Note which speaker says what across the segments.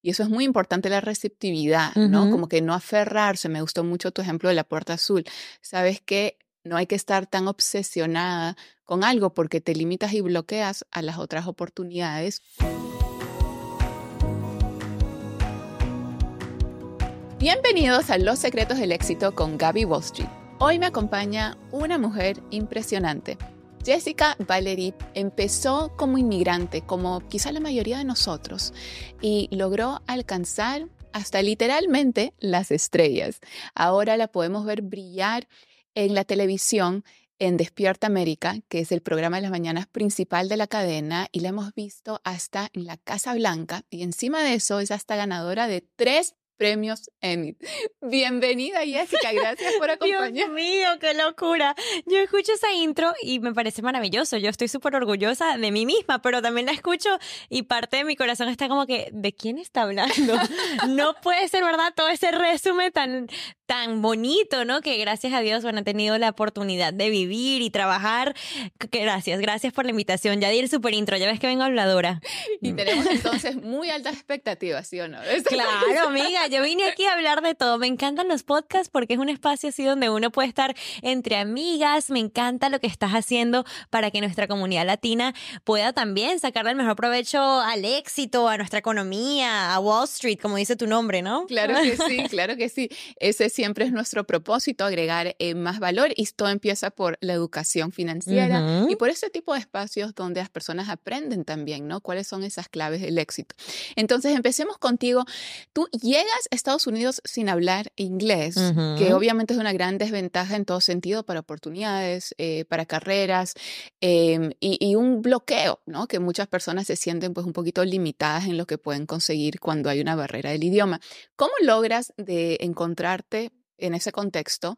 Speaker 1: Y eso es muy importante, la receptividad, ¿no? Como que no aferrarse. Me gustó mucho tu ejemplo de la puerta azul. Sabes que no hay que estar tan obsesionada con algo porque te limitas y bloqueas a las otras oportunidades. Bienvenidos a Los Secretos del Éxito con Gaby Wall Street. Hoy me acompaña una mujer impresionante. Jessica Valerie empezó como inmigrante, como quizá la mayoría de nosotros, y logró alcanzar hasta literalmente las estrellas. Ahora la podemos ver brillar en la televisión en Despierta América, que es el programa de las mañanas principal de la cadena, y la hemos visto hasta en la Casa Blanca, y encima de eso es hasta ganadora de tres premios Emmy. Bienvenida, Jessica. Gracias por acompañarme.
Speaker 2: Dios mío, qué locura. Yo escucho esa intro y me parece maravilloso. Yo estoy súper orgullosa de mí misma, pero también la escucho y parte de mi corazón está como que, ¿de quién está hablando? no puede ser verdad todo ese resumen tan, tan bonito, ¿no? Que gracias a Dios, bueno, han tenido la oportunidad de vivir y trabajar. Gracias, gracias por la invitación. Ya di el super intro, ya ves que vengo habladora.
Speaker 1: Y tenemos entonces muy altas expectativas, ¿sí o no?
Speaker 2: Claro, amiga, yo vine aquí a hablar de todo. Me encantan los podcasts porque es un espacio así donde uno puede estar entre amigas. Me encanta lo que estás haciendo para que nuestra comunidad latina pueda también sacarle el mejor provecho al éxito, a nuestra economía, a Wall Street, como dice tu nombre, ¿no?
Speaker 1: Claro que sí, claro que sí. Ese siempre es nuestro propósito, agregar eh, más valor y todo empieza por la educación financiera y por ese tipo de espacios donde las personas aprenden también, ¿no? ¿Cuáles son esas claves del éxito? Entonces, empecemos contigo. Tú llegas Estados Unidos sin hablar inglés, que obviamente es una gran desventaja en todo sentido para oportunidades, eh, para carreras em, y, un bloqueo, ¿no? Que muchas personas se sienten pues un poquito limitadas en lo que pueden conseguir cuando hay una barrera del idioma. ¿Cómo logras de encontrarte en ese contexto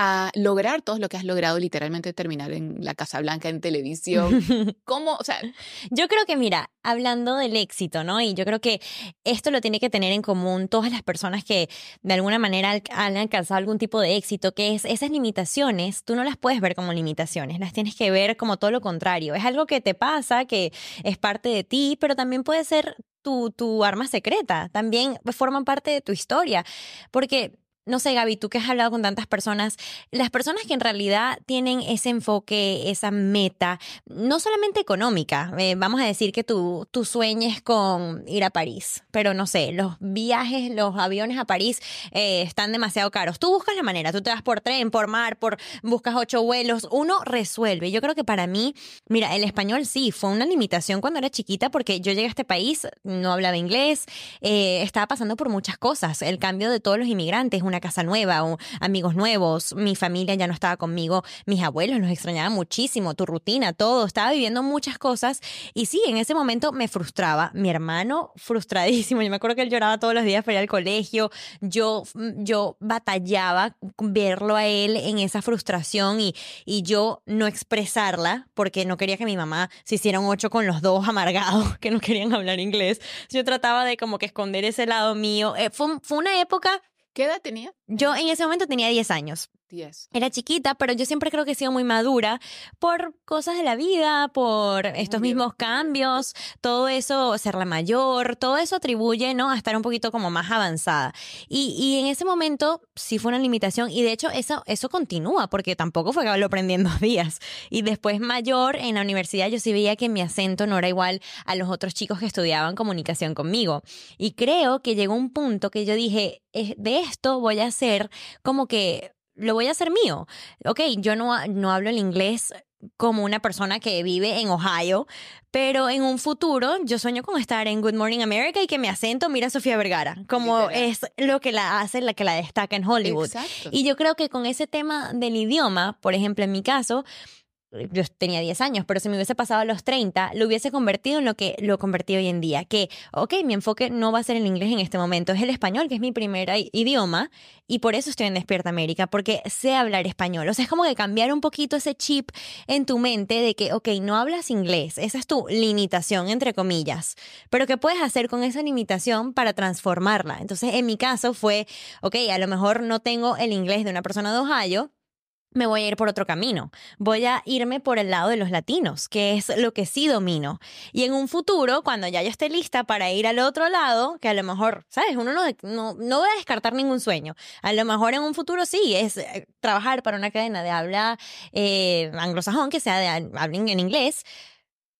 Speaker 1: a lograr todo lo que has logrado literalmente terminar en la Casa Blanca, en televisión? ¿Cómo? O sea,
Speaker 2: yo creo que mira, hablando del éxito, ¿no? Y yo creo que esto lo tiene que tener en común todas las personas que de alguna manera han alcanzado algún tipo de éxito, que es esas limitaciones, tú no las puedes ver como limitaciones, las tienes que ver como todo lo contrario. Es algo que te pasa, que es parte de ti, pero también puede ser tu, tu arma secreta, también forman parte de tu historia, porque no sé, Gaby, tú que has hablado con tantas personas, las personas que en realidad tienen ese enfoque, esa meta, no solamente económica, eh, vamos a decir que tú, tú sueñes con ir a París, pero no sé, los viajes, los aviones a París eh, están demasiado caros. Tú buscas la manera, tú te vas por tren, por mar, por buscas ocho vuelos, uno resuelve. Yo creo que para mí, mira, el español sí, fue una limitación cuando era chiquita porque yo llegué a este país, no hablaba inglés, eh, estaba pasando por muchas cosas, el cambio de todos los inmigrantes, una casa nueva, o amigos nuevos, mi familia ya no estaba conmigo, mis abuelos los extrañaban muchísimo, tu rutina, todo, estaba viviendo muchas cosas y sí, en ese momento me frustraba. Mi hermano frustradísimo, yo me acuerdo que él lloraba todos los días para ir al colegio, yo, yo batallaba verlo a él en esa frustración y, y yo no expresarla porque no quería que mi mamá se hiciera un ocho con los dos amargados que no querían hablar inglés. Yo trataba de como que esconder ese lado mío. Eh, fue, fue una época
Speaker 1: ¿Qué edad tenía?
Speaker 2: Yo en ese momento tenía 10 años. Era chiquita, pero yo siempre creo que he sido muy madura por cosas de la vida, por estos mismos cambios, todo eso, ser la mayor, todo eso atribuye, ¿no? A estar un poquito como más avanzada. Y, y en ese momento sí fue una limitación y de hecho eso, eso continúa porque tampoco fue que lo aprendí en dos días. Y después mayor en la universidad yo sí veía que mi acento no era igual a los otros chicos que estudiaban comunicación conmigo. Y creo que llegó un punto que yo dije, de esto voy a hacer como que lo voy a hacer mío. Ok, yo no, no hablo el inglés como una persona que vive en Ohio, pero en un futuro yo sueño con estar en Good Morning America y que mi acento mira a Sofía Vergara, como es lo que la hace, la que la destaca en Hollywood. Y yo creo que con ese tema del idioma, por ejemplo, en mi caso, yo tenía 10 años, pero si me hubiese pasado a los 30, lo hubiese convertido en lo que lo convertí hoy en día. Que, ok, mi enfoque no va a ser el inglés en este momento, es el español, que es mi primer idioma, y por eso estoy en Despierta América, porque sé hablar español. O sea, es como que cambiar un poquito ese chip en tu mente de que, ok, no hablas inglés, esa es tu limitación, entre comillas, pero ¿qué puedes hacer con esa limitación para transformarla? Entonces, en mi caso fue, ok, a lo mejor no tengo el inglés de una persona de Ohio, me voy a ir por otro camino. Voy a irme por el lado de los latinos, que es lo que sí domino. Y en un futuro, cuando ya yo esté lista para ir al otro lado, que a lo mejor, ¿sabes? Uno no, no, no voy a descartar ningún sueño. A lo mejor en un futuro sí, es eh, trabajar para una cadena de habla eh, anglosajón, que sea de en inglés.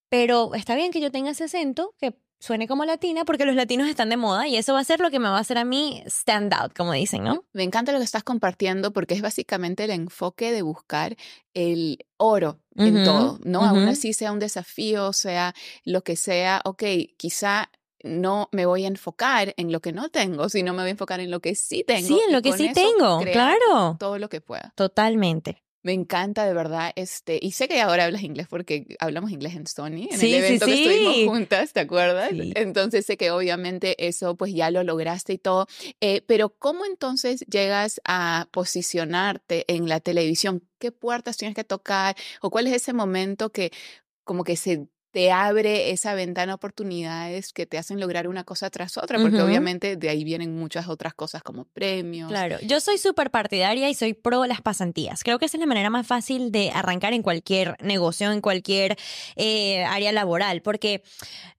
Speaker 2: Pero está bien que yo tenga ese acento, que suene como latina porque los latinos están de moda y eso va a ser lo que me va a hacer a mí stand out, como dicen, ¿no?
Speaker 1: Me encanta lo que estás compartiendo porque es básicamente el enfoque de buscar el oro en todo, ¿no? Aún así sea un desafío, sea lo que sea, ok, quizá no me voy a enfocar en lo que no tengo, sino me voy a enfocar en lo que sí tengo.
Speaker 2: Sí, en lo que sí tengo, claro.
Speaker 1: Todo lo que pueda.
Speaker 2: Totalmente.
Speaker 1: Me encanta, de verdad. Este, y sé que ahora hablas inglés porque hablamos inglés en Sony, en el evento que estuvimos juntas, ¿te acuerdas? Entonces sé que obviamente eso pues ya lo lograste y todo. Eh, pero ¿cómo entonces llegas a posicionarte en la televisión? ¿Qué puertas tienes que tocar? ¿O cuál es ese momento que como que se te abre esa ventana de oportunidades que te hacen lograr una cosa tras otra, porque obviamente de ahí vienen muchas otras cosas como premios.
Speaker 2: Claro, yo soy súper partidaria y soy pro las pasantías. Creo que esa es la manera más fácil de arrancar en cualquier negocio, en cualquier eh, área laboral, porque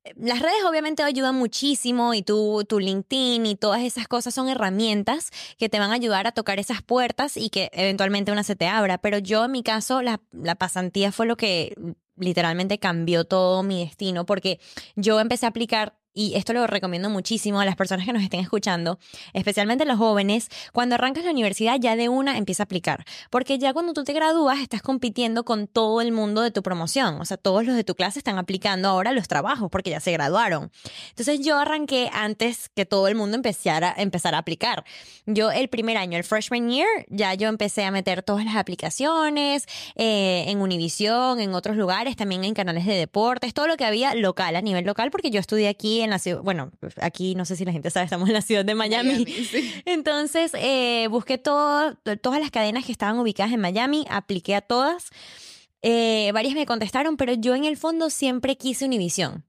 Speaker 2: eh, las redes obviamente ayudan muchísimo y tu, tu LinkedIn y todas esas cosas son herramientas que te van a ayudar a tocar esas puertas y que eventualmente una se te abra. Pero yo en mi caso, la, la pasantía fue lo que literalmente cambió todo mi destino porque yo empecé a aplicar y esto lo recomiendo muchísimo a las personas que nos estén escuchando, especialmente los jóvenes, cuando arrancas la universidad ya de una empieza a aplicar, porque ya cuando tú te gradúas estás compitiendo con todo el mundo de tu promoción, o sea, todos los de tu clase están aplicando ahora los trabajos porque ya se graduaron. Entonces yo arranqué antes que todo el mundo empezara, empezara a aplicar. Yo el primer año, el freshman year, ya yo empecé a meter todas las aplicaciones eh, en Univision, en otros lugares, también en canales de deportes, todo lo que había local, a nivel local, porque yo estudié aquí en la ciudad, bueno, aquí no sé si la gente sabe, estamos en la ciudad de Miami. Entonces, eh, busqué todo, todas las cadenas que estaban ubicadas en Miami, apliqué a todas. Eh, varias me contestaron, pero yo en el fondo siempre quise Univision.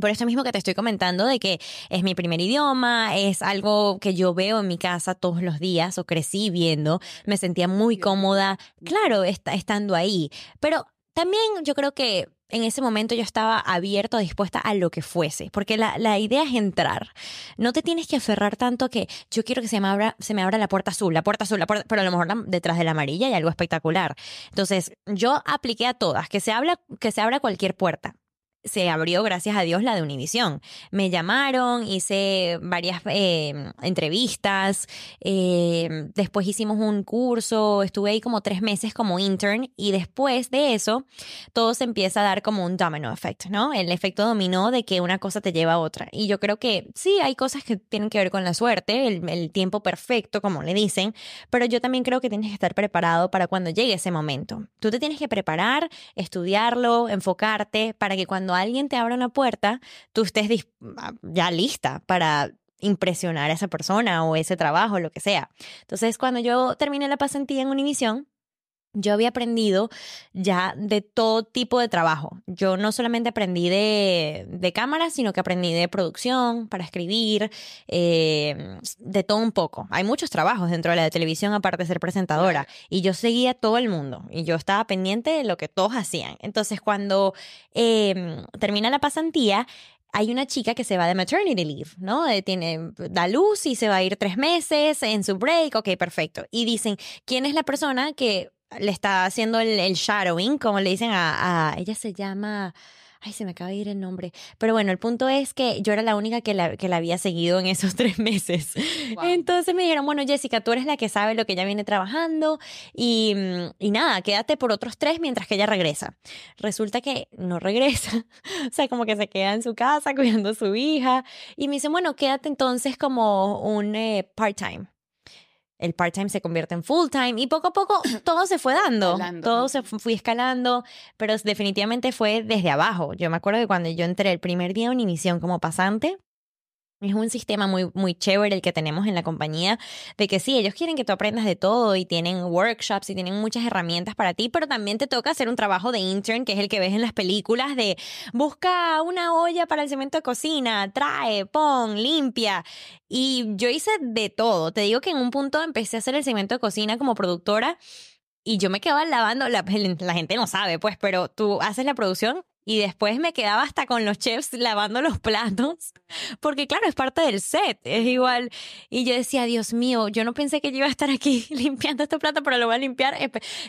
Speaker 2: Por eso mismo que te estoy comentando de que es mi primer idioma, es algo que yo veo en mi casa todos los días o crecí viendo, me sentía muy cómoda, claro, estando ahí, pero también yo creo que en ese momento yo estaba abierto, dispuesta a lo que fuese, porque la, la, idea es entrar. No te tienes que aferrar tanto que yo quiero que se me abra, se me abra la puerta azul, la puerta azul, la puerta, pero a lo mejor detrás de la amarilla hay algo espectacular. Entonces, yo apliqué a todas, que se, habla, que se abra cualquier puerta se abrió, gracias a Dios, la de Univisión. Me llamaron, hice varias em, entrevistas, em, después hicimos un curso, estuve ahí como tres meses como intern y después de eso todo se empieza a dar como un domino effect, ¿no? El efecto dominó de que una cosa te lleva a otra. Y yo creo que sí, hay cosas que tienen que ver con la suerte, el, el tiempo perfecto, como le dicen, pero yo también creo que tienes que estar preparado para cuando llegue ese momento. Tú te tienes que preparar, estudiarlo, enfocarte para que cuando alguien te abra una puerta, tú estés ah, ya lista para impresionar a esa persona o ese trabajo, lo que sea. Entonces, cuando yo terminé la pasantía en Univision, yo había aprendido ya de todo tipo de trabajo. Yo no solamente aprendí de, de cámara, sino que aprendí de producción, para escribir, eh, de todo un poco. Hay muchos trabajos dentro de la televisión, aparte de ser presentadora. Y yo seguía a todo el mundo y yo estaba pendiente de lo que todos hacían. Entonces, cuando em, termina la pasantía, hay una chica que se va de maternity leave, ¿no? Eh, tiene, da luz y se va a ir tres meses en su break, ok, perfecto. Y dicen, ¿quién es la persona que le está haciendo el, shadowing, como le dicen a, ella se llama Ay, se me acaba de ir el nombre. Pero bueno, el punto es que yo era la única que la, que la había seguido en esos tres meses. Entonces me dijeron, bueno, Jessica, tú eres la que sabe lo que ella viene trabajando y, y nada, quédate por otros tres mientras que ella regresa. Resulta que no regresa. o sea, como que se queda en su casa cuidando a su hija. Y me dicen, bueno, quédate entonces como un eh, part-time el part-time se convierte en full-time y poco a poco todo se fue dando, todo se fue escalando, pero definitivamente fue desde abajo. Yo me acuerdo que cuando yo entré el primer día en Univisión como pasante, es un sistema muy, muy chévere el que tenemos en la compañía, de que sí, ellos quieren que tú aprendas de todo y tienen workshops y tienen muchas herramientas para ti, pero también te toca hacer un trabajo de intern, que es el que ves en las películas de busca una olla para el cemento de cocina, trae, pon, limpia. Y yo hice de todo. Te digo que en un punto empecé a hacer el cemento de cocina como productora y yo me quedaba lavando, la, la gente no sabe, pues, pero tú haces la producción y después me quedaba hasta con los chefs lavando los platos, porque claro, es parte del set, es igual. Y yo decía, Dios mío, yo no pensé que yo iba a estar aquí limpiando este plato, pero lo voy a limpiar.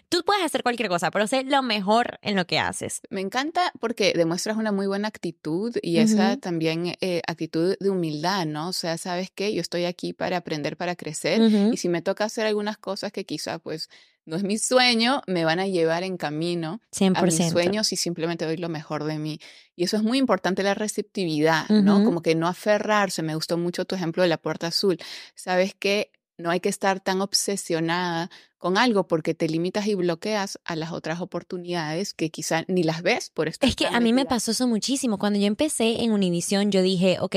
Speaker 2: Tú puedes hacer cualquier cosa, pero sé lo mejor en lo que haces.
Speaker 1: Me encanta porque demuestras una muy buena actitud y esa también eh, actitud de humildad, ¿no? O sea, ¿sabes qué? Yo estoy aquí para aprender, para crecer y si me toca hacer algunas cosas que quizá pues no es mi sueño, me van a llevar en camino 100%. a mis sueños y simplemente doy lo mejor de mí. Y eso es muy importante, la receptividad, ¿no? Como que no aferrarse. Me gustó mucho tu ejemplo de la puerta azul. Sabes que no hay que estar tan obsesionada con algo porque te limitas y bloqueas a las otras oportunidades que quizá ni las ves por esto.
Speaker 2: Es que a mí me pasó eso muchísimo. Cuando yo empecé en Univision, yo dije, ok,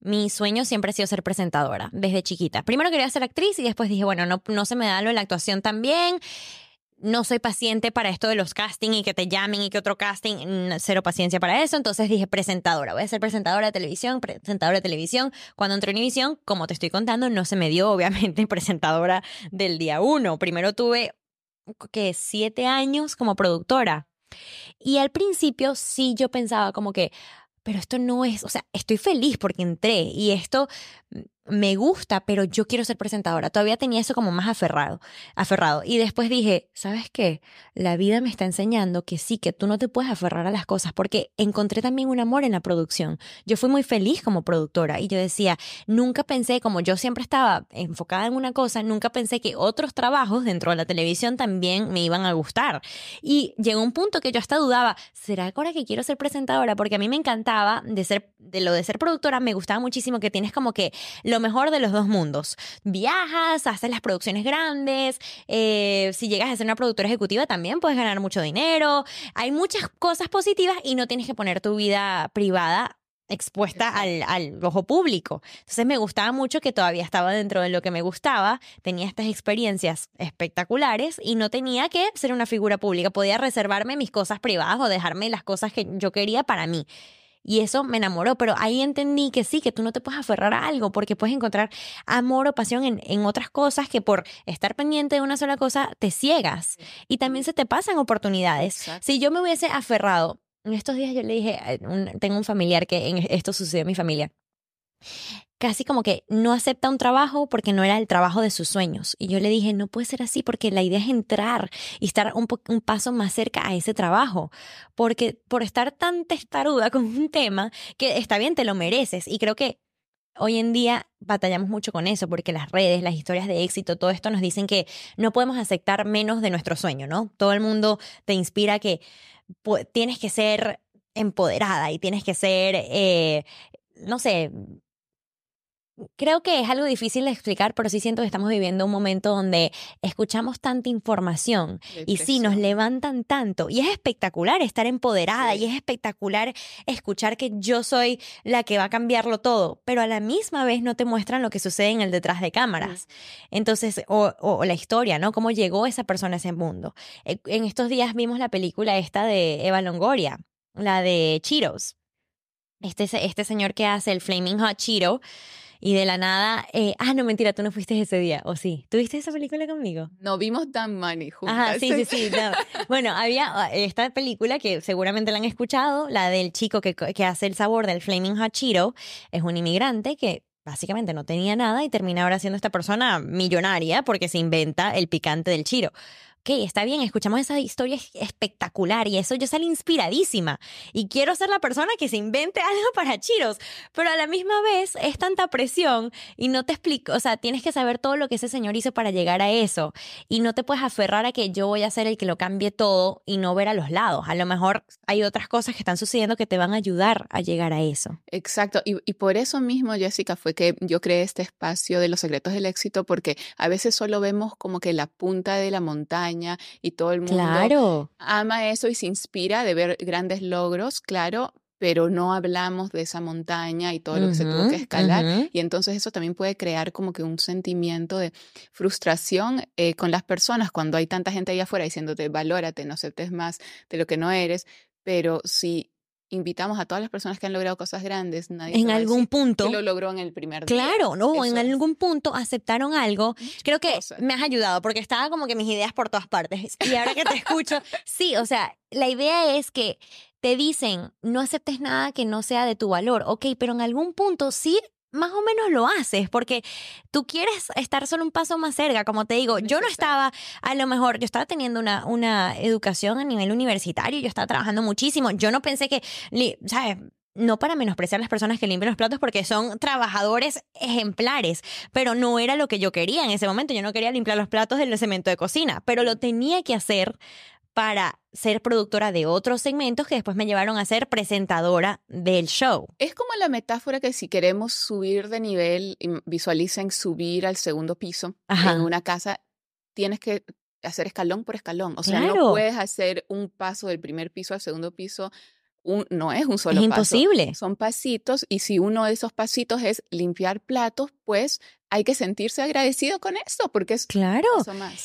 Speaker 2: mi sueño siempre ha sido ser presentadora, desde chiquita. Primero quería ser actriz y después dije, bueno, no, no se me da lo de la actuación también. No soy paciente para esto de los casting y que te llamen y que otro casting, cero paciencia para eso. Entonces dije, presentadora, voy a ser presentadora de televisión, presentadora de televisión. Cuando entré en Univisión, como te estoy contando, no se me dio, obviamente, presentadora del día uno. Primero tuve, que Siete años como productora. Y al principio sí yo pensaba como que, pero esto no es, o sea, estoy feliz porque entré y esto me gusta, pero yo quiero ser presentadora. Todavía tenía eso como más aferrado, aferrado. Y después dije, ¿sabes qué? La vida me está enseñando que sí, que tú no te puedes aferrar a las cosas, porque encontré también un amor en la producción. Yo fui muy feliz como productora y yo decía, nunca pensé, como yo siempre estaba enfocada en una cosa, nunca pensé que otros trabajos dentro de la televisión también me iban a gustar. Y llegó un punto que yo hasta dudaba, ¿será ahora que quiero ser presentadora? Porque a mí me encantaba de ser, de lo de ser productora, me gustaba muchísimo que tienes como que lo mejor de los dos mundos. Viajas, haces las producciones grandes, eh, si llegas a ser una productora ejecutiva también puedes ganar mucho dinero, hay muchas cosas positivas y no tienes que poner tu vida privada expuesta al, al, ojo público. Entonces me gustaba mucho que todavía estaba dentro de lo que me gustaba, tenía estas experiencias espectaculares y no tenía que ser una figura pública, podía reservarme mis cosas privadas o dejarme las cosas que yo quería para mí. Y eso me enamoró, pero ahí entendí que sí, que tú no te puedes aferrar a algo porque puedes encontrar amor o pasión en, en otras cosas que por estar pendiente de una sola cosa te ciegas y también se te pasan oportunidades. Si yo me hubiese aferrado, en estos días yo le dije, tengo un familiar que en esto sucedió en mi familia casi como que no acepta un trabajo porque no era el trabajo de sus sueños. Y yo le dije, no puede ser así porque la idea es entrar y estar un, un paso más cerca a ese trabajo. Porque por estar tan testaruda con un tema, que está bien, te lo mereces. Y creo que hoy en día batallamos mucho con eso porque las redes, las historias de éxito, todo esto nos dicen que no podemos aceptar menos de nuestro sueño, ¿no? Todo el mundo te inspira que tienes que ser empoderada y tienes que ser, eh, no sé, creo que es algo difícil de explicar, pero sí siento que estamos viviendo un momento donde escuchamos tanta información y sí, nos levantan tanto. Y es espectacular estar empoderada y es espectacular escuchar que yo soy la que va a cambiarlo todo, pero a la misma vez no te muestran lo que sucede en el detrás de cámaras. Entonces, o, o la historia, ¿no? Cómo llegó esa persona a ese mundo. Eh, en estos días vimos la película esta de Eva Longoria, la de Cheetos. Este, este señor que hace el Flaming Hot Cheeto y de la nada, eh, ah, no, mentira, tú no fuiste ese día, ¿o sí? ¿Tuviste esa película conmigo?
Speaker 1: No, vimos Dan Money juntas. Ajá,
Speaker 2: sí, sí, sí. bueno, había ah, esta película que seguramente la han escuchado, la del chico que, que hace el sabor del Flaming Hot Cheeto, es un inmigrante que básicamente no tenía nada y termina ahora siendo esta persona millonaria porque se inventa el picante del chiro ok, está bien, escuchamos esa historia espectacular y eso yo salí inspiradísima y quiero ser la persona que se invente algo para Chiros, pero a la misma vez es tanta presión y no te explico, o sea, tienes que saber todo lo que ese señor hizo para llegar a eso y no te puedes aferrar a que yo voy a ser el que lo cambie todo y no ver a los lados. A lo mejor hay otras cosas que están sucediendo que te van a ayudar a llegar a eso.
Speaker 1: Exacto, y, y por eso mismo, Jessica, fue que yo creé este espacio de los secretos del éxito porque a veces solo vemos como que la punta de la montaña y todo el mundo ama eso y se inspira de ver grandes logros, claro, pero no hablamos de esa montaña y todo lo que se tuvo que escalar. Y entonces eso también puede crear como que un sentimiento de frustración eh, con las personas cuando hay tanta gente allá afuera diciéndote, valórate, no aceptes más de lo que no eres. Pero si invitamos a todas las personas que han logrado cosas grandes, nadie
Speaker 2: en algún punto
Speaker 1: que lo logró en el primer
Speaker 2: día. Claro, no, en algún punto aceptaron algo. Creo que me has ayudado porque estaba como que mis ideas por todas partes. Y ahora que te escucho, sí, o sea, la idea es que te dicen, no aceptes nada que no sea de tu valor, ok, pero en algún punto sí más o menos lo haces, porque tú quieres estar solo un paso más cerca, como te digo, yo no estaba, a lo mejor, yo estaba teniendo una, una educación a nivel universitario, yo estaba trabajando muchísimo, yo no pensé que, ¿sabes? No para menospreciar a las personas que limpian los platos porque son trabajadores ejemplares, pero no era lo que yo quería en ese momento. Yo no quería limpiar los platos del cemento de cocina, pero lo tenía que hacer para ser productora de otros segmentos que después me llevaron a ser presentadora del show.
Speaker 1: Es como la metáfora que si queremos subir de nivel, visualicen subir al segundo piso en una casa, tienes que hacer escalón por escalón. O sea, no puedes hacer un paso del primer piso al segundo piso no es un solo
Speaker 2: es imposible.
Speaker 1: Son pasitos y si uno de esos pasitos es limpiar platos, pues hay que sentirse agradecido con eso porque es
Speaker 2: claro.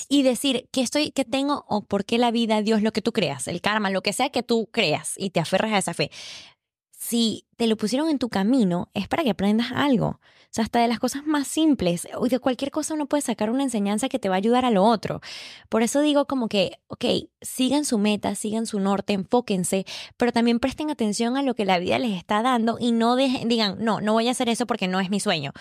Speaker 2: y decir que estoy que tengo o por qué la vida Dios lo que tú creas el karma lo que sea que tú creas y te aferras a esa fe si te lo pusieron en tu camino es para que aprendas algo sea, hasta de las cosas más simples o de cualquier cosa uno puede sacar una enseñanza que te va a ayudar a lo otro. Por eso digo como que, ok, sigan su meta, sigan su norte, enfóquense, pero también presten atención a lo que la vida les está dando y no dejen, digan, no, no voy a hacer eso porque no es mi sueño.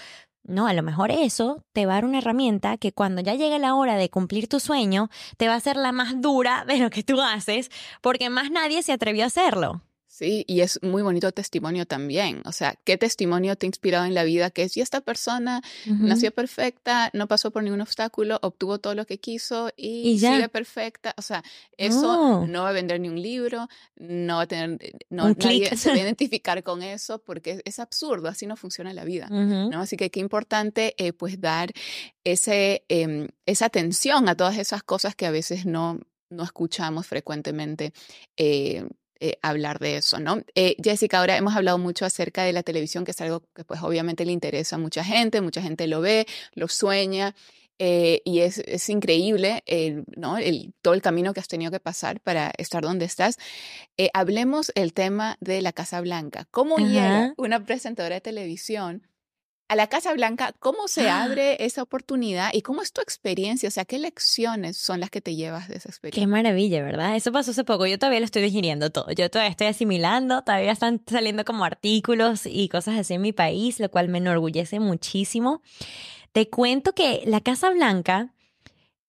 Speaker 2: No, a lo mejor eso te va a dar una herramienta que cuando ya llegue la hora de cumplir tu sueño, te va a ser la más dura de lo que tú haces, porque más nadie se atrevió a hacerlo.
Speaker 1: Sí, y es muy bonito testimonio también. O sea, ¿qué testimonio te ha inspirado en la vida? Que si esta persona nació perfecta, no pasó por ningún obstáculo, obtuvo todo lo que quiso y, sigue perfecta. O sea, eso no. va a vender ni un libro, no va a tener, no, nadie se va a identificar con eso porque es, absurdo, así no funciona la vida. ¿no? Así que qué importante eh, pues dar ese, em, esa atención a todas esas cosas que a veces no, no escuchamos frecuentemente. Eh, eh, hablar de eso, ¿no? Eh, Jessica, ahora hemos hablado mucho acerca de la televisión, que es algo que pues obviamente le interesa a mucha gente, mucha gente lo ve, lo sueña. Eh, y es, es increíble ¿no? el, todo el camino que has tenido que pasar para estar donde estás. hablemos el tema de la Casa Blanca. ¿Cómo llega una presentadora de televisión a la Casa Blanca, ¿cómo se ¡Ah! abre esa oportunidad y cómo es tu experiencia? O sea, ¿qué lecciones son las que te llevas de esa experiencia?
Speaker 2: Qué maravilla, ¿verdad? Eso pasó hace poco. Yo todavía lo estoy digiriendo todo. Yo todavía estoy asimilando, todavía están saliendo como artículos y cosas así en mi país, lo cual me enorgullece muchísimo. Te cuento que la Casa Blanca,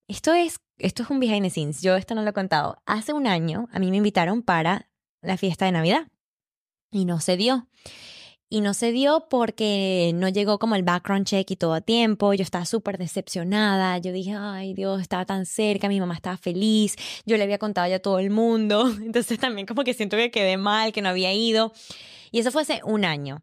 Speaker 2: esto es, esto es un behind the scenes. Yo esto no lo he contado. Hace un año a mí me invitaron para la fiesta de Navidad y no se dio. Y no se dio porque no llegó como el background check y todo a tiempo. Yo estaba súper decepcionada. Yo dije, ay Dios, estaba tan cerca, mi mamá estaba feliz. Yo le había contado ya a todo el mundo. Entonces también como que siento que quedé mal, que no había ido. Y eso fue hace un año.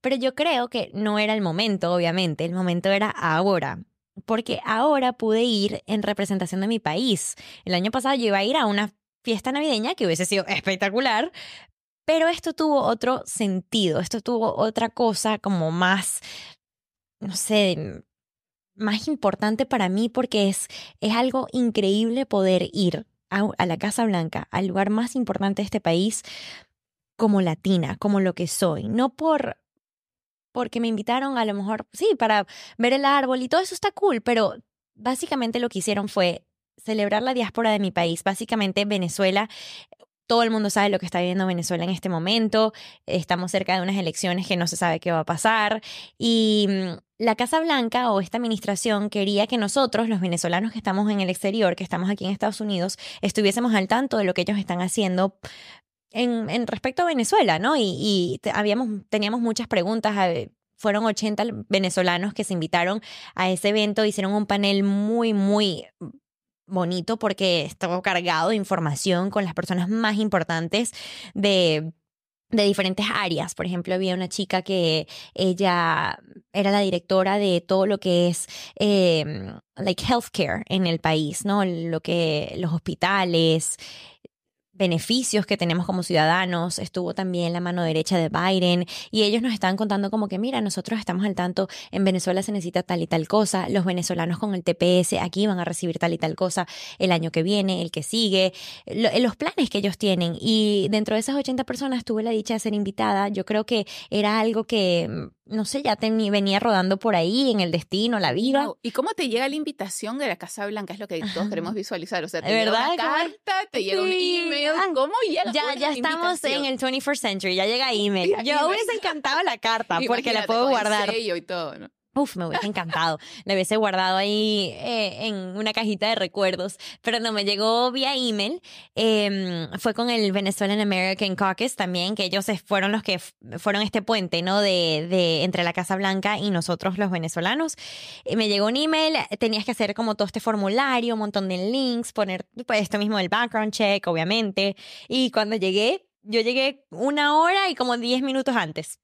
Speaker 2: Pero yo creo que no era el momento, obviamente. El momento era ahora. Porque ahora pude ir en representación de mi país. El año pasado yo iba a ir a una fiesta navideña que hubiese sido espectacular, pero esto tuvo otro sentido, esto tuvo otra cosa como más, no sé, más importante para mí porque es, es algo increíble poder ir a, a la Casa Blanca, al lugar más importante de este país, como latina, como lo que soy, no por porque me invitaron a lo mejor, sí, para ver el árbol y todo eso está cool, pero básicamente lo que hicieron fue celebrar la diáspora de mi país. Básicamente Venezuela todo el mundo sabe lo que está viviendo Venezuela en este momento. Estamos cerca de unas elecciones que no se sabe qué va a pasar. Y mm, la Casa Blanca o esta administración quería que nosotros, los venezolanos que estamos en el exterior, que estamos aquí en Estados Unidos, estuviésemos al tanto de lo que ellos están haciendo en, respecto a Venezuela, ¿no? Y, habíamos, teníamos muchas preguntas. fueron 80 venezolanos que se invitaron a ese evento, hicieron un panel muy, muy bonito porque estaba cargado de información con las personas más importantes de de diferentes áreas. Por ejemplo, había una chica que ella era la directora de todo lo que es eh, like healthcare en el país, ¿no? Lo que los hospitales, beneficios que tenemos como ciudadanos, estuvo también la mano derecha de Biden y ellos nos estaban contando como que, mira, nosotros estamos al tanto, en Venezuela se necesita tal y tal cosa, los venezolanos con el TPS aquí van a recibir tal y tal cosa el año que viene, el que sigue, los planes que ellos tienen y dentro de esas 80 personas tuve la dicha de ser invitada, yo creo que era algo que no sé, ya venía rodando por ahí en el destino, la vida.
Speaker 1: ¿Y cómo te llega la invitación de la Casa Blanca? Es lo que todos queremos visualizar. O sea, te llega una carta, te llega un email. ¿Cómo llega?
Speaker 2: Ya, ya estamos en el 21st century, ya llega email. Yo hubiese encantado la carta porque la puedo guardar.
Speaker 1: y todo, ¿no?
Speaker 2: Uf, me hubiese encantado. La hubiese guardado ahí eh, en una cajita de recuerdos, pero no me llegó vía email. Em, fue con el Venezuelan American Caucus también, que ellos fueron los que fueron este puente, ¿no? De, de entre la Casa Blanca y nosotros los venezolanos. me llegó un email, tenías que hacer como todo este formulario, un montón de links, poner pues esto mismo del background check, obviamente. Y cuando llegué, yo llegué una hora y como diez minutos antes.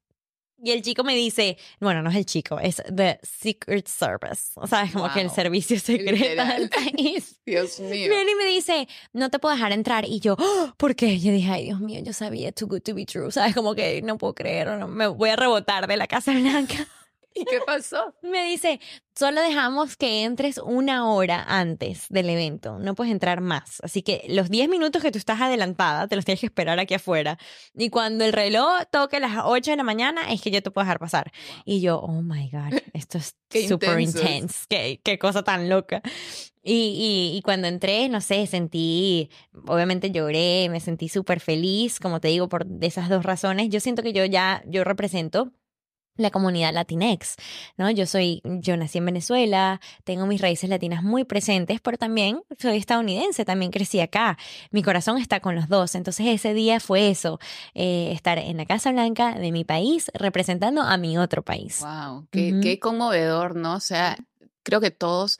Speaker 2: Y el chico me dice, bueno, no es el chico, es The Secret Service. O sea, es como que el servicio secreto del país.
Speaker 1: Dios mío.
Speaker 2: Viene y me dice, no te puedo dejar entrar. Y yo, oh, ¿por qué? Yo dije, ay, Dios mío, yo sabía, too good to be true. ¿Sabes? Como que no puedo creer, no, me voy a rebotar de la Casa Blanca.
Speaker 1: ¿Y qué pasó?
Speaker 2: Me dice, solo dejamos que entres una hora antes del evento, no puedes entrar más. Así que los 10 minutos que tú estás adelantada, te los tienes que esperar aquí afuera. Y cuando el reloj toque las 8 de la mañana, es que yo te puedo dejar pasar. Y yo, oh my God, esto es súper intense. Qué, qué, cosa tan loca. Y, y, y, cuando entré, no sé, sentí, obviamente lloré, me sentí súper feliz, como te digo, por esas dos razones. Yo siento que yo ya, yo represento la comunidad latinex, ¿no? Yo soy, yo nací en Venezuela, tengo mis raíces latinas muy presentes, pero también soy estadounidense, también crecí acá. Mi corazón está con los dos. Entonces ese día fue eso, eh, estar en la Casa Blanca de mi país representando a mi otro país.
Speaker 1: Wow, qué, qué conmovedor, ¿no? O sea, creo que todos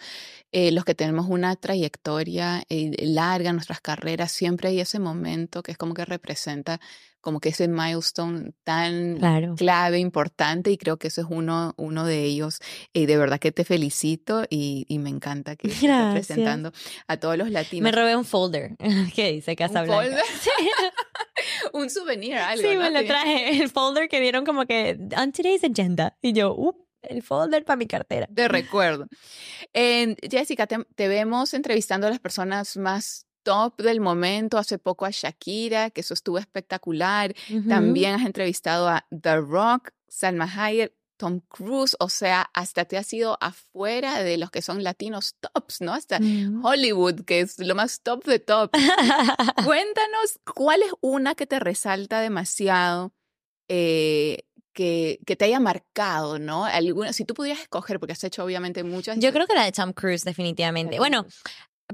Speaker 1: eh, los que tenemos una trayectoria eh, larga en nuestras carreras, siempre hay ese momento que es como que representa como que ese milestone tan clave, importante, y creo que eso es uno, uno de ellos. Y de verdad que te felicito y, me encanta que estés presentando a todos los latinos.
Speaker 2: Me robé un folder que dice Casa
Speaker 1: ¿Un
Speaker 2: Blanca.
Speaker 1: un souvenir, algo.
Speaker 2: Sí, me lo traje. El folder que vieron como que on today's agenda. Y yo, up, el folder para mi cartera.
Speaker 1: De recuerdo. Jessica, te, vemos entrevistando a las personas más top del momento. Hace poco a Shakira, que eso estuvo espectacular. También has entrevistado a The Rock, Salma Hayek, Tom Cruise, o sea, hasta te has ido afuera de los que son latinos tops, ¿no? Hasta mm. Hollywood, que es lo más top de top. Cuéntanos, ¿cuál es una que te resalta demasiado eh, que, que, te haya marcado, ¿no? Alguna, si tú pudieras escoger, porque has hecho obviamente muchas.
Speaker 2: Yo creo que la de Tom Cruise, definitivamente. Bueno,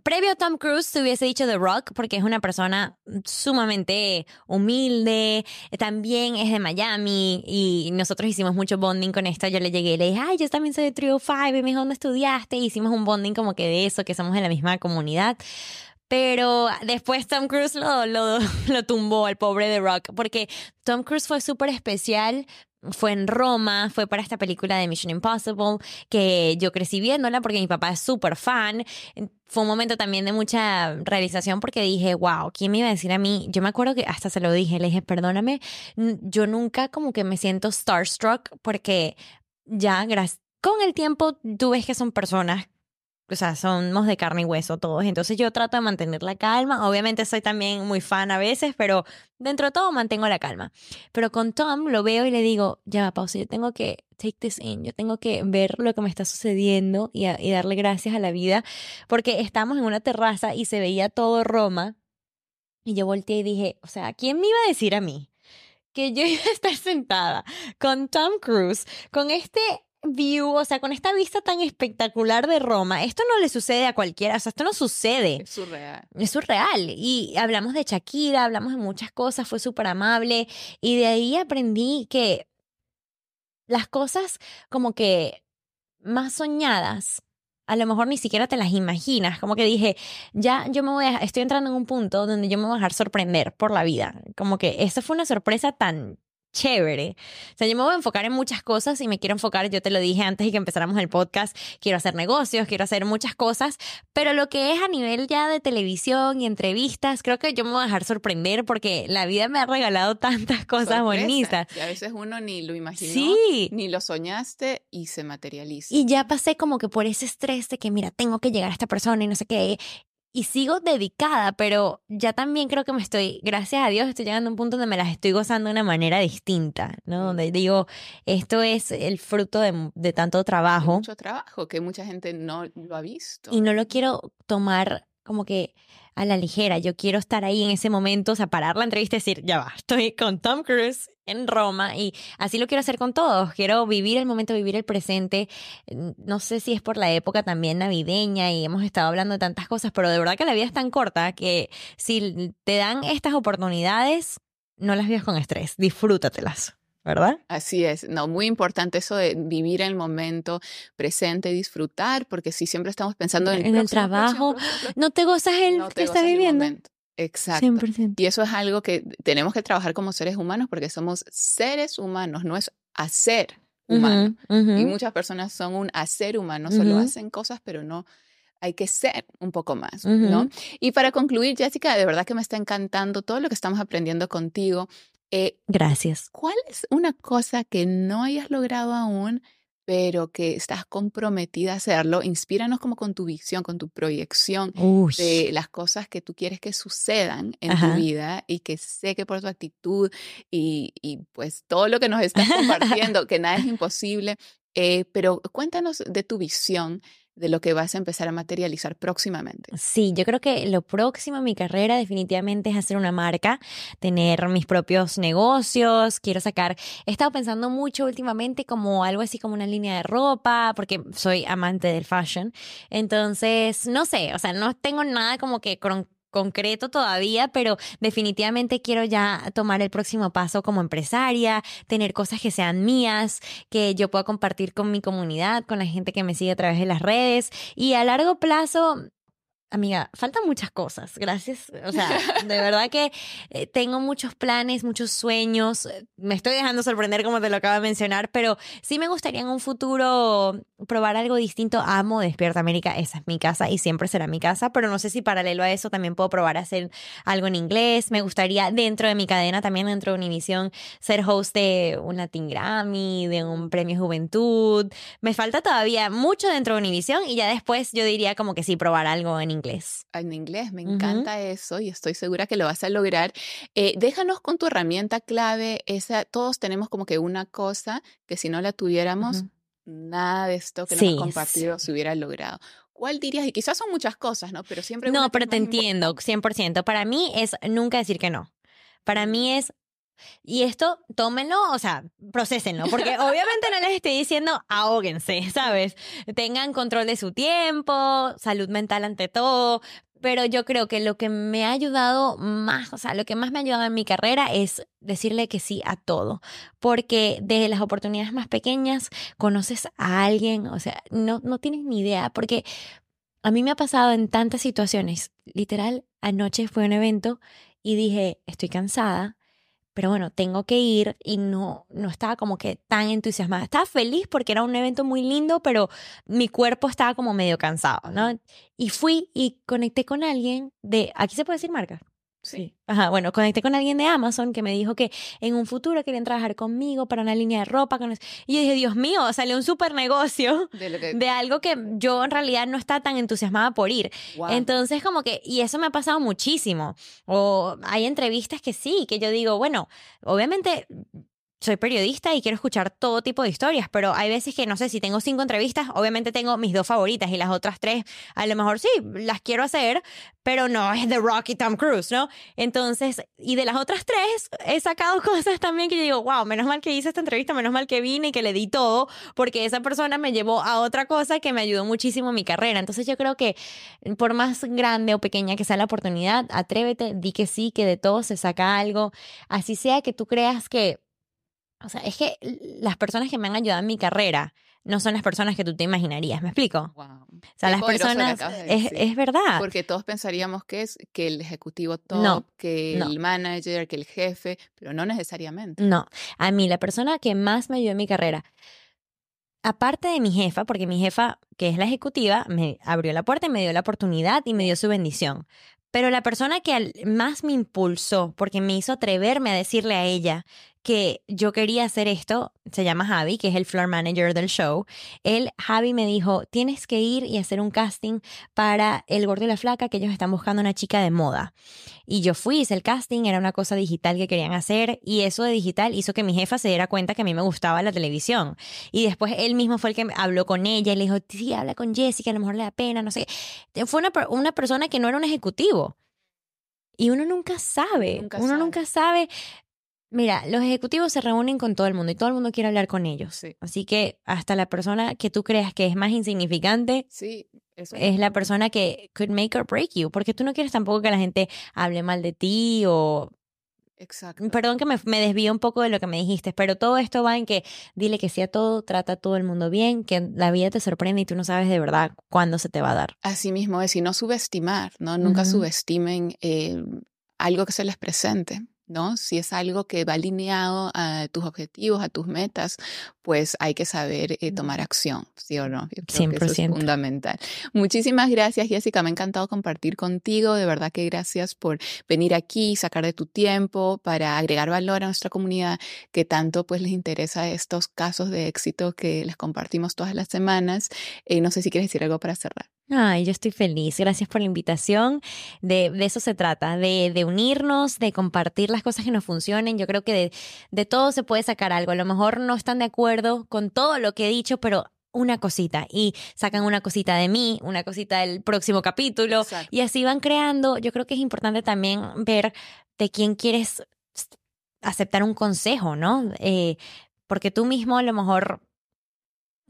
Speaker 2: previo Tom Cruise te hubiese dicho The Rock porque es una persona sumamente humilde, también es de Miami y nosotros hicimos mucho bonding con esto. Yo le llegué y le dije, ay, yo también soy de Trio 5 y me dijo, ¿dónde estudiaste? Hicimos un bonding como que de eso, que somos de la misma comunidad. Pero después Tom Cruise lo, lo, lo tumbó al pobre The Rock, porque Tom Cruise fue súper especial fue en Roma, fue para esta película de Mission Impossible, que yo crecí viéndola porque mi papá es súper fan. Fue un momento también de mucha realización porque dije, wow, ¿quién me iba a decir a mí? Yo me acuerdo que hasta se lo dije, le dije, perdóname, yo nunca como que me siento starstruck porque ya con el tiempo tú ves que son personas o sea, somos de carne y hueso todos. Entonces yo trato de mantener la calma. Obviamente soy también muy fan a veces, pero dentro de todo mantengo la calma. Pero con Tom lo veo y le digo, ya pausa, yo tengo que take this in, yo tengo que ver lo que me está sucediendo y, y darle gracias a la vida, porque estamos en una terraza y se veía todo Roma. Y yo volteé y dije, o sea, ¿quién me iba a decir a mí? que yo iba a estar sentada con Tom Cruise, con este view, o sea, con esta vista tan espectacular de Roma, esto no le sucede a cualquiera, o sea, esto no sucede.
Speaker 1: Es surreal.
Speaker 2: Es surreal. Y hablamos de Shakira, hablamos de muchas cosas, fue súper amable y de ahí aprendí que las cosas como que más soñadas, a lo mejor ni siquiera te las imaginas, como que dije, ya yo me voy a, estoy entrando en un punto donde yo me voy a dejar sorprender por la vida, como que esa fue una sorpresa tan chévere. O sea, yo me voy a enfocar en muchas cosas y me quiero enfocar, yo te lo dije antes de que empezáramos el podcast, quiero hacer negocios, quiero hacer muchas cosas, pero lo que es a nivel ya de televisión y entrevistas, creo que yo me voy a dejar sorprender porque la vida me ha regalado tantas cosas bonitas.
Speaker 1: Y a veces uno ni lo imaginó,
Speaker 2: Sí.
Speaker 1: ni lo soñaste y se materializa.
Speaker 2: Y ya pasé como que por ese estrés de que, mira, tengo que llegar a esta persona y no sé qué. Y sigo dedicada, pero ya también creo que me estoy, gracias a Dios, estoy llegando a un punto donde me las estoy gozando de una manera distinta, ¿no? Donde digo, esto es el fruto de, de tanto trabajo
Speaker 1: mucho trabajo que mucha gente no lo ha visto.
Speaker 2: y no lo quiero tomar como que a la ligera. Yo quiero estar ahí en ese momento, o sea, parar la entrevista y decir, ya va, estoy con Tom Cruise en Roma y así lo quiero hacer con todos. Quiero vivir el momento, vivir el presente. No sé si es por la época también navideña y hemos estado hablando de tantas cosas, pero de verdad que la vida es tan corta que si te dan estas oportunidades, no las vivas con estrés, disfrútatelas, ¿verdad?
Speaker 1: Así es, no, muy importante eso de vivir el momento presente, disfrutar, porque si siempre estamos pensando en el,
Speaker 2: En el
Speaker 1: próximo,
Speaker 2: trabajo,
Speaker 1: próximo, próximo,
Speaker 2: No te gozas el
Speaker 1: no
Speaker 2: que estás
Speaker 1: el
Speaker 2: viviendo.
Speaker 1: Exacto.
Speaker 2: 100%.
Speaker 1: Y eso es algo que tenemos que trabajar como seres humanos porque somos seres humanos, no es hacer humano.
Speaker 2: Ujú.
Speaker 1: Y muchas personas son un hacer humano, solo hacen cosas, pero no hay que ser un poco más, ¿no? Y para concluir, Jessica, de verdad que me está encantando todo lo que estamos aprendiendo contigo. Eh,
Speaker 2: Gracias.
Speaker 1: ¿Cuál es una cosa que no hayas logrado aún, pero que estás comprometida a hacerlo? Inspíranos como con tu visión, con tu proyección
Speaker 2: Uy.
Speaker 1: de las cosas que tú quieres que sucedan en
Speaker 2: Ajá.
Speaker 1: tu vida y que sé que por tu actitud y, y pues todo lo que nos estás compartiendo, que nada es imposible, eh, pero cuéntanos de tu visión de lo que vas a empezar a materializar próximamente.
Speaker 2: Sí, yo creo que lo próximo en mi carrera definitivamente es hacer una marca, tener mis propios negocios, quiero sacar, he estado pensando mucho últimamente como algo así como una línea de ropa, porque soy amante del fashion, entonces, no sé, o sea, no tengo nada como que concreto todavía, pero definitivamente quiero ya tomar el próximo paso como empresaria, tener cosas que sean mías, que yo pueda compartir con mi comunidad, con la gente que me sigue a través de las redes. Y a largo plazo Amiga, faltan muchas cosas, gracias. O sea, de verdad que eh, tengo muchos planes, muchos sueños. eh, Me estoy dejando sorprender como te lo acabo de mencionar, pero sí me gustaría en un futuro probar algo distinto. Amo Despierta América, esa es mi casa y siempre será mi casa, pero no sé si paralelo a eso también puedo probar hacer algo en inglés. Me gustaría dentro de mi cadena, también dentro de Univision, ser host de un Latin Grammy, de un premio Juventud. Me falta todavía mucho dentro de Univision y ya después yo diría como que sí, probar algo en inglés.
Speaker 1: En inglés, me encanta eso y estoy segura que lo vas a lograr. Eh, déjanos con tu herramienta clave, esa, todos tenemos como que una cosa que si no la tuviéramos, nada de esto que nos
Speaker 2: Sí,
Speaker 1: has compartido se hubiera logrado. ¿Cuál dirías? Y quizás son muchas cosas, ¿no? Pero siempre...
Speaker 2: No, pero te entiendo,
Speaker 1: importante.
Speaker 2: 100%. Para mí es nunca decir que no. Para mí es... Y esto, tómenlo, o sea, procesenlo, porque obviamente no les estoy diciendo ahóguense, ¿sabes? Tengan control de su tiempo, salud mental ante todo, pero yo creo que lo que me ha ayudado más, o sea, lo que más me ha ayudado en mi carrera es decirle que sí a todo, porque desde las oportunidades más pequeñas conoces a alguien, o sea, no, no tienes ni idea, porque a mí me ha pasado en tantas situaciones. Literal, anoche fue un evento y dije, estoy cansada, pero bueno, tengo que ir y no, no estaba como que tan entusiasmada. Estaba feliz porque era un evento muy lindo, pero mi cuerpo estaba como medio cansado, ¿no? Y fui y conecté con alguien de, aquí se puede decir marca.
Speaker 1: Sí.
Speaker 2: Ajá, bueno, conecté con alguien de Amazon que me dijo que en un futuro querían trabajar conmigo para una línea de ropa. Con... Y yo dije, Dios mío, salió un super negocio
Speaker 1: De lo que...
Speaker 2: de algo que yo en realidad no estaba tan entusiasmada por ir.
Speaker 1: Wow.
Speaker 2: Entonces, como que, y eso me ha pasado muchísimo. O hay entrevistas que sí, que yo digo, bueno, obviamente soy periodista y quiero escuchar todo tipo de historias, pero hay veces que no sé si tengo cinco entrevistas, obviamente tengo mis dos favoritas y las otras tres, a lo mejor sí, las quiero hacer, pero no es The Rock y Tom Cruise, ¿no? Entonces, y de las otras tres, he sacado cosas también que yo digo, wow, menos mal que hice esta entrevista, menos mal que vine y que le di todo, porque esa persona me llevó a otra cosa que me ayudó muchísimo en mi carrera. Entonces, yo creo que por más grande o pequeña que sea la oportunidad, atrévete, di que sí, que de todo se saca algo, así sea que tú creas que o sea, es que las personas que me han ayudado en mi carrera no son las personas que tú te imaginarías, ¿me explico?
Speaker 1: Wow.
Speaker 2: sea, las personas, es, es, verdad.
Speaker 1: Porque todos pensaríamos que es que el ejecutivo top, que el manager, que el jefe, pero no necesariamente.
Speaker 2: No, a mí la persona que más me ayudó en mi carrera, aparte de mi jefa, porque mi jefa, que es la ejecutiva, me abrió la puerta y me dio la oportunidad y me dio su bendición. Pero la persona que más me impulsó, porque me hizo atreverme a decirle a ella que yo quería hacer esto, se llama Javi, que es el floor manager del show. Él, Javi, me dijo, tienes que ir y hacer un casting para El Gordo y la Flaca, que ellos están buscando una chica de moda. Y yo fui, hice el casting, era una cosa digital que querían hacer, y eso de digital hizo que mi jefa se diera cuenta que a mí me gustaba la televisión. Y después él mismo fue el que habló con ella y le dijo, sí, habla con Jessica, a lo mejor le da pena, no sé. Fue una, una persona que no era un ejecutivo. Y uno nunca sabe, uno nunca sabe Mira, los ejecutivos se reúnen con todo el mundo y todo el mundo quiere hablar con ellos. Así que hasta la persona que tú creas que es más insignificante
Speaker 1: sí,
Speaker 2: es la persona que could make or break you, porque tú no quieres tampoco que la gente hable mal de ti o...
Speaker 1: Exacto.
Speaker 2: Perdón que me, me desvío un poco de lo que me dijiste, pero todo esto va en que dile que sea todo, trata a todo el mundo bien, que la vida te sorprende y tú no sabes de verdad cuándo se te va a dar.
Speaker 1: Así mismo es, y no subestimar, ¿no? Nunca subestimen eh, algo que se les presente. ¿No? Si es algo que va alineado a tus objetivos, a tus metas, pues hay que saber eh, tomar acción, ¿sí o no?
Speaker 2: 100%.
Speaker 1: eso es fundamental. Muchísimas gracias, Jessica. Me ha encantado compartir contigo. De verdad que gracias por venir aquí, sacar de tu tiempo para agregar valor a nuestra comunidad que tanto pues les interesa estos casos de éxito que les compartimos todas las semanas. Eh, no sé si quieres decir algo para cerrar.
Speaker 2: Ay, yo estoy feliz. Gracias por la invitación. De, de eso se trata, de, de, unirnos, de compartir las cosas que nos funcionen. Yo creo que de, de todo se puede sacar algo. A lo mejor no están de acuerdo con todo lo que he dicho, pero una cosita y sacan una cosita de mí, una cosita del próximo capítulo y así van creando. Yo creo que es importante también ver de quién quieres aceptar un consejo, ¿no? Eh, porque tú mismo a lo mejor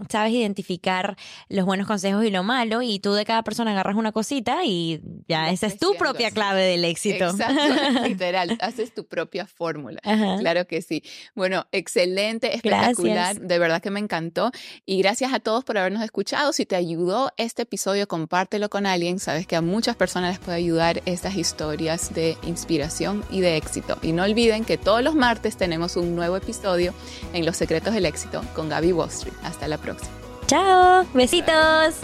Speaker 2: sabes identificar los buenos consejos y lo malo y tú de cada persona agarras una cosita y ya esa es tu propia clave del éxito.
Speaker 1: Exacto, literal, haces tu propia fórmula. Claro que sí. Bueno, excelente, espectacular, de verdad que me encantó y gracias a todos por habernos escuchado. Si te ayudó este episodio, compártelo con alguien, sabes que a muchas personas les puede ayudar estas historias de inspiración y de éxito. Y no olviden que todos los martes tenemos un nuevo episodio en Los secretos del éxito con Gaby Wall Hasta la
Speaker 2: Chao, besitos.